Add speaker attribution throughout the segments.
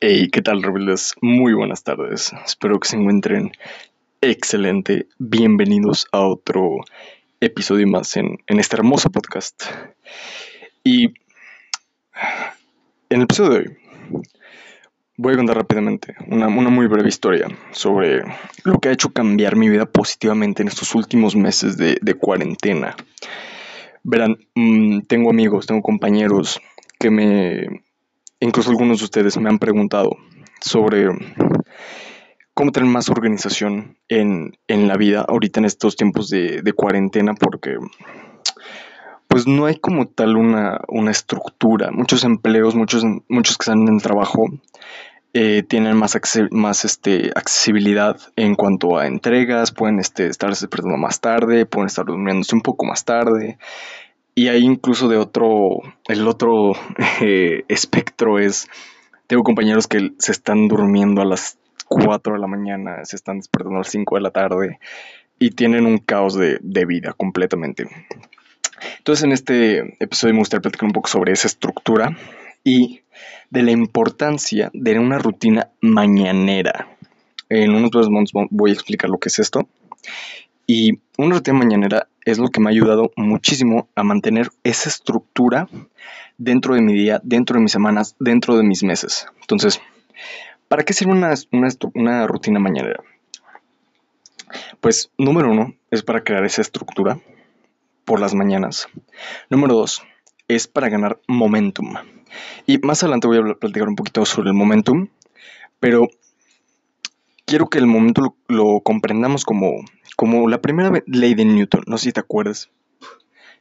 Speaker 1: Hey, ¿qué tal, rebeldes? Muy buenas tardes. Espero que se encuentren excelente. Bienvenidos a otro episodio más en, este hermoso podcast. Y en el episodio de hoy voy a contar rápidamente una, muy breve historia sobre lo que ha hecho cambiar mi vida positivamente en estos últimos meses de, de cuarentena. Verán, mm, tengo amigos, tengo compañeros que me, incluso algunos de ustedes me han preguntado sobre cómo tener más organización en, en la vida ahorita en estos tiempos de, cuarentena porque pues no hay como tal una, una estructura. Muchos empleos, muchos, muchos que están en el trabajo eh, tienen más, más este, accesibilidad en cuanto a entregas, pueden este, estar despertando más tarde, pueden estar durmiéndose un poco más tarde. Y hay incluso de otro, el otro eh, espectro es, tengo compañeros que se están durmiendo a las 4 de la mañana, se están despertando a las 5 de la tarde y tienen un caos de, de vida completamente. Entonces en este episodio me gustaría platicar un poco sobre esa estructura y de la importancia de una rutina mañanera. En unos dos momentos voy a explicar lo que es esto. Y una rutina mañanera es lo que me ha ayudado muchísimo a mantener esa estructura dentro de mi día, dentro de mis semanas, dentro de mis meses. Entonces, ¿para qué sirve una, rutina mañanera? Pues número uno es para crear esa estructura por las mañanas. Número dos es para ganar momentum. Y más adelante voy a platicar un poquito sobre el momentum, pero quiero que el momento lo, comprendamos como, como la primera ley de Newton. No sé si te acuerdas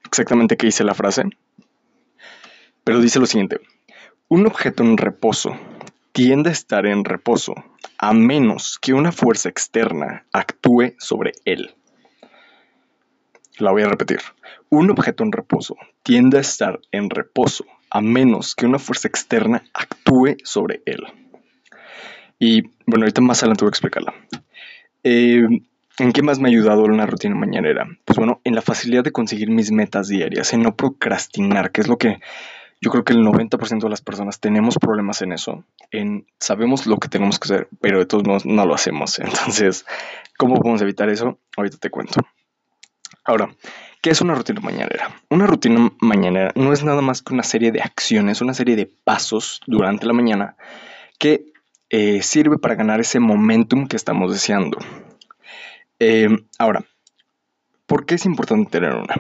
Speaker 1: exactamente qué dice la frase, pero dice lo siguiente. Un objeto en reposo tiende a estar en reposo a menos que una fuerza externa actúe sobre él. La voy a repetir. Un objeto en reposo tiende a estar en reposo a menos que una fuerza externa actúe sobre él. Y bueno, ahorita más adelante voy a explicarla. Eh, ¿En qué más me ha ayudado una rutina mañanera? Pues bueno, en la facilidad de conseguir mis metas diarias, en no procrastinar, que es lo que yo creo que el 90% de las personas tenemos problemas en eso, en sabemos lo que tenemos que hacer, pero de todos modos no lo hacemos. Entonces, ¿cómo podemos evitar eso? Ahorita te cuento. Ahora, ¿qué es una rutina mañanera? Una rutina mañanera no es nada más que una serie de acciones, una serie de pasos durante la mañana que eh, sirve para ganar ese momentum que estamos deseando. Eh, ahora, ¿por qué es importante tener una?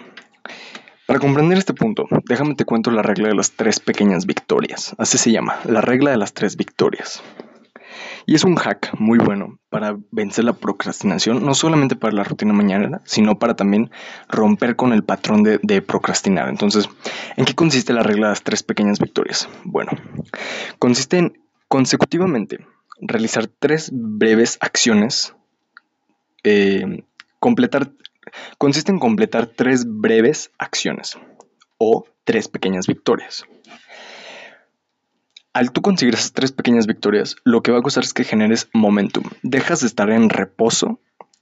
Speaker 1: Para comprender este punto, déjame te cuento la regla de las tres pequeñas victorias. Así se llama, la regla de las tres victorias. Y es un hack muy bueno para vencer la procrastinación, no solamente para la rutina mañana, sino para también romper con el patrón de, de, procrastinar. Entonces, ¿en qué consiste la regla de las tres pequeñas victorias? Bueno, consiste en consecutivamente realizar tres breves acciones, eh, completar, consiste en completar tres breves acciones o tres pequeñas victorias. Al tú conseguir esas tres pequeñas victorias, lo que va a causar es que generes momentum. Dejas de estar en reposo,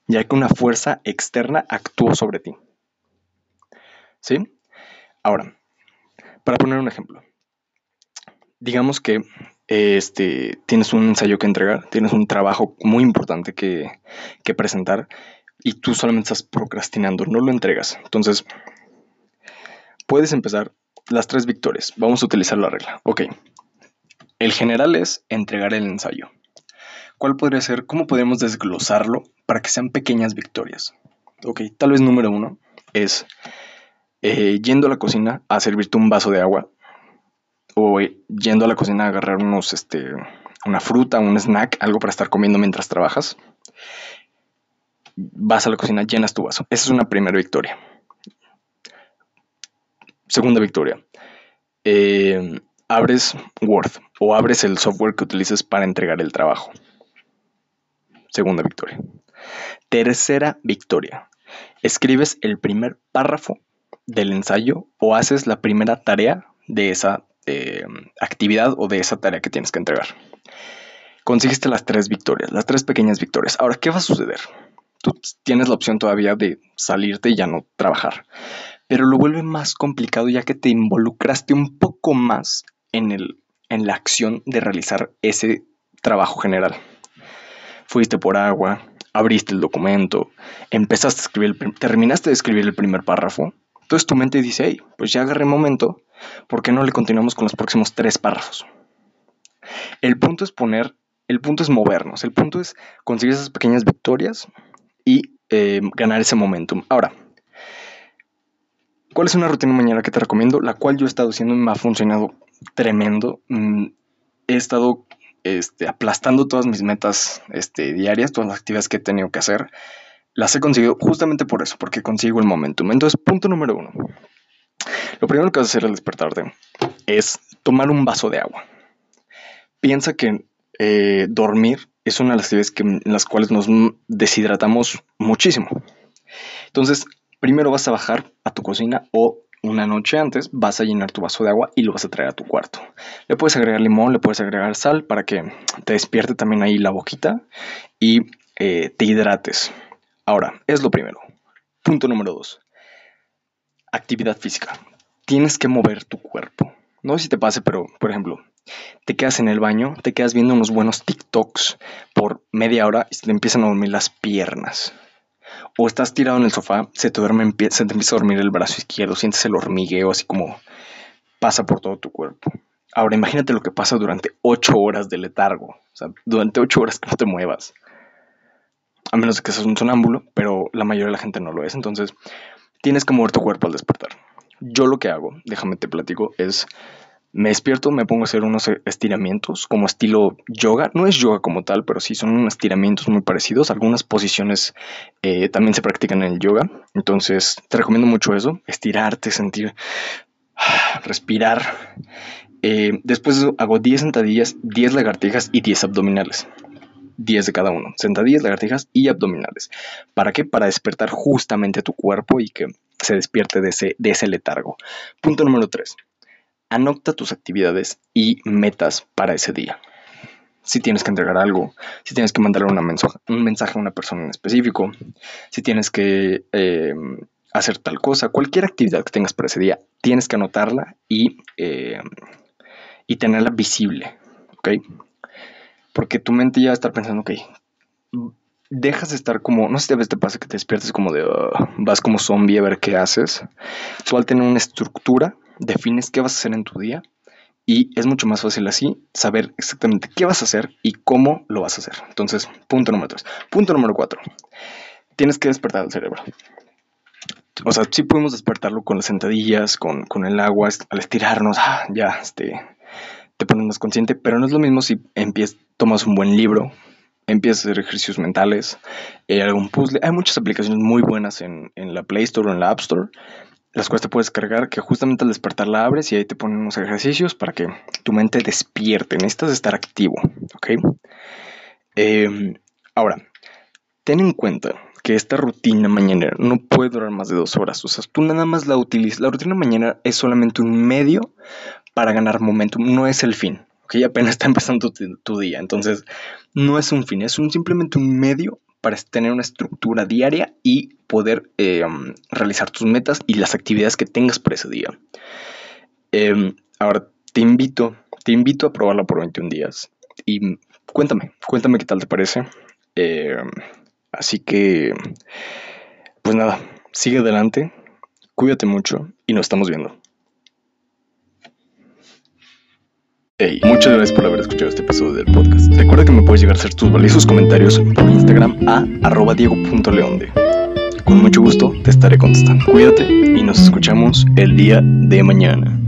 Speaker 1: ya que una fuerza externa actúa sobre ti. ¿Sí? Ahora, para poner un ejemplo. Digamos que este, tienes un ensayo que entregar, tienes un trabajo muy importante que, que presentar y tú solamente estás procrastinando, no lo entregas. Entonces, puedes empezar las tres victorias. Vamos a utilizar la regla. Ok, el general es entregar el ensayo. ¿Cuál podría ser? ¿Cómo podemos desglosarlo para que sean pequeñas victorias? Ok, tal vez número uno es eh, yendo a la cocina a servirte un vaso de agua o yendo a la cocina a agarrar unos, este, una fruta, un snack, algo para estar comiendo mientras trabajas. Vas a la cocina, llenas tu vaso. Esa es una primera victoria. Segunda victoria. Eh, abres Word o abres el software que utilices para entregar el trabajo. Segunda victoria. Tercera victoria. Escribes el primer párrafo del ensayo o haces la primera tarea de esa eh, actividad o de esa tarea que tienes que entregar. Conseguiste las tres victorias, las tres pequeñas victorias. Ahora, ¿qué va a suceder? Tú tienes la opción todavía de salirte y ya no trabajar, pero lo vuelve más complicado ya que te involucraste un poco más en el, en la acción de realizar ese trabajo general. Fuiste por agua, abriste el documento, empezaste a escribir, terminaste de escribir el primer párrafo, entonces tu mente dice, hey, pues ya agarré momento, ¿por qué no le continuamos con los próximos tres párrafos? El punto es poner, el punto es movernos, el punto es conseguir esas pequeñas victorias y eh, ganar ese momentum. Ahora, ¿cuál es una rutina mañana que te recomiendo? La cual yo he estado haciendo y me ha funcionado tremendo. Mm, he estado este, aplastando todas mis metas este, diarias, todas las actividades que he tenido que hacer. Las he conseguido justamente por eso, porque consigo el momentum. Entonces, punto número uno. Lo primero que vas a hacer al despertarte es tomar un vaso de agua. Piensa que eh, dormir es una de las actividades en las cuales nos deshidratamos muchísimo. Entonces, primero vas a bajar a tu cocina o una noche antes vas a llenar tu vaso de agua y lo vas a traer a tu cuarto. Le puedes agregar limón, le puedes agregar sal para que te despierte también ahí la boquita y eh, te hidrates. Ahora, es lo primero. Punto número dos. Actividad física. Tienes que mover tu cuerpo. No sé si te pase, pero por ejemplo, te quedas en el baño, te quedas viendo unos buenos TikToks por media hora y te empiezan a dormir las piernas o estás tirado en el sofá, se te, duerme, se te empieza a dormir el brazo izquierdo, sientes el hormigueo así como pasa por todo tu cuerpo. Ahora imagínate lo que pasa durante 8 horas de letargo, o sea, durante 8 horas que no te muevas. A menos que seas un sonámbulo, pero la mayoría de la gente no lo es, entonces tienes que mover tu cuerpo al despertar. Yo lo que hago, déjame te platico, es me despierto, me pongo a hacer unos estiramientos como estilo yoga. No es yoga como tal, pero sí son estiramientos muy parecidos. Algunas posiciones eh, también se practican en el yoga. Entonces te recomiendo mucho eso. Estirarte, sentir, respirar. Eh, después hago 10 sentadillas, 10 lagartijas y 10 abdominales. 10 de cada uno. Sentadillas, lagartijas y abdominales. ¿Para qué? Para despertar justamente tu cuerpo y que se despierte de ese, de ese letargo. Punto número 3 anota tus actividades y metas para ese día. Si tienes que entregar algo, si tienes que mandarle una mensaje, un mensaje a una persona en específico, si tienes que eh, hacer tal cosa, cualquier actividad que tengas para ese día, tienes que anotarla y, eh, y tenerla visible, ¿ok? Porque tu mente ya va a estar pensando, ok, dejas de estar como, no sé si a veces te pasa que te despiertes como de, uh, vas como zombie a ver qué haces. Tú al tener una estructura, defines qué vas a hacer en tu día y es mucho más fácil así saber exactamente qué vas a hacer y cómo lo vas a hacer. Entonces, punto número tres. Punto número cuatro. Tienes que despertar el cerebro. O sea, sí podemos despertarlo con las sentadillas, con, el agua, al estirarnos, ah, ya, este, te pones más consciente, pero no es lo mismo si empiezas, tomas un buen libro, empiezas a hacer ejercicios mentales, eh, algún puzzle. Hay muchas aplicaciones muy buenas en, en la Play Store o en la App Store las cuales te puedes cargar, que justamente al despertar la abres y ahí te ponen unos ejercicios para que tu mente despierte. Necesitas estar activo, ¿ok? Em, ahora, ten en cuenta que esta rutina mañanera no puede durar más de dos horas. O sea, tú nada más la utilizas. La rutina mañana es solamente un medio para ganar momentum, no es el fin. ¿ok? Apenas está empezando tu, día. Entonces, no es un fin, es un, simplemente un medio para tener una estructura diaria y poder eh, realizar tus metas y las actividades que tengas para ese día. Em, ahora, te invito, te invito a probarla por 21 días y cuéntame, cuéntame qué tal te parece. Em, así que, pues nada, sigue adelante, cuídate mucho y nos estamos viendo. muchas gracias por haber escuchado este episodio del podcast. Recuerda que me puedes llegar a hacer tus valiosos comentarios por Instagram a arroba diego.leonde. Con mucho gusto te estaré contestando. Cuídate y nos escuchamos el día de mañana.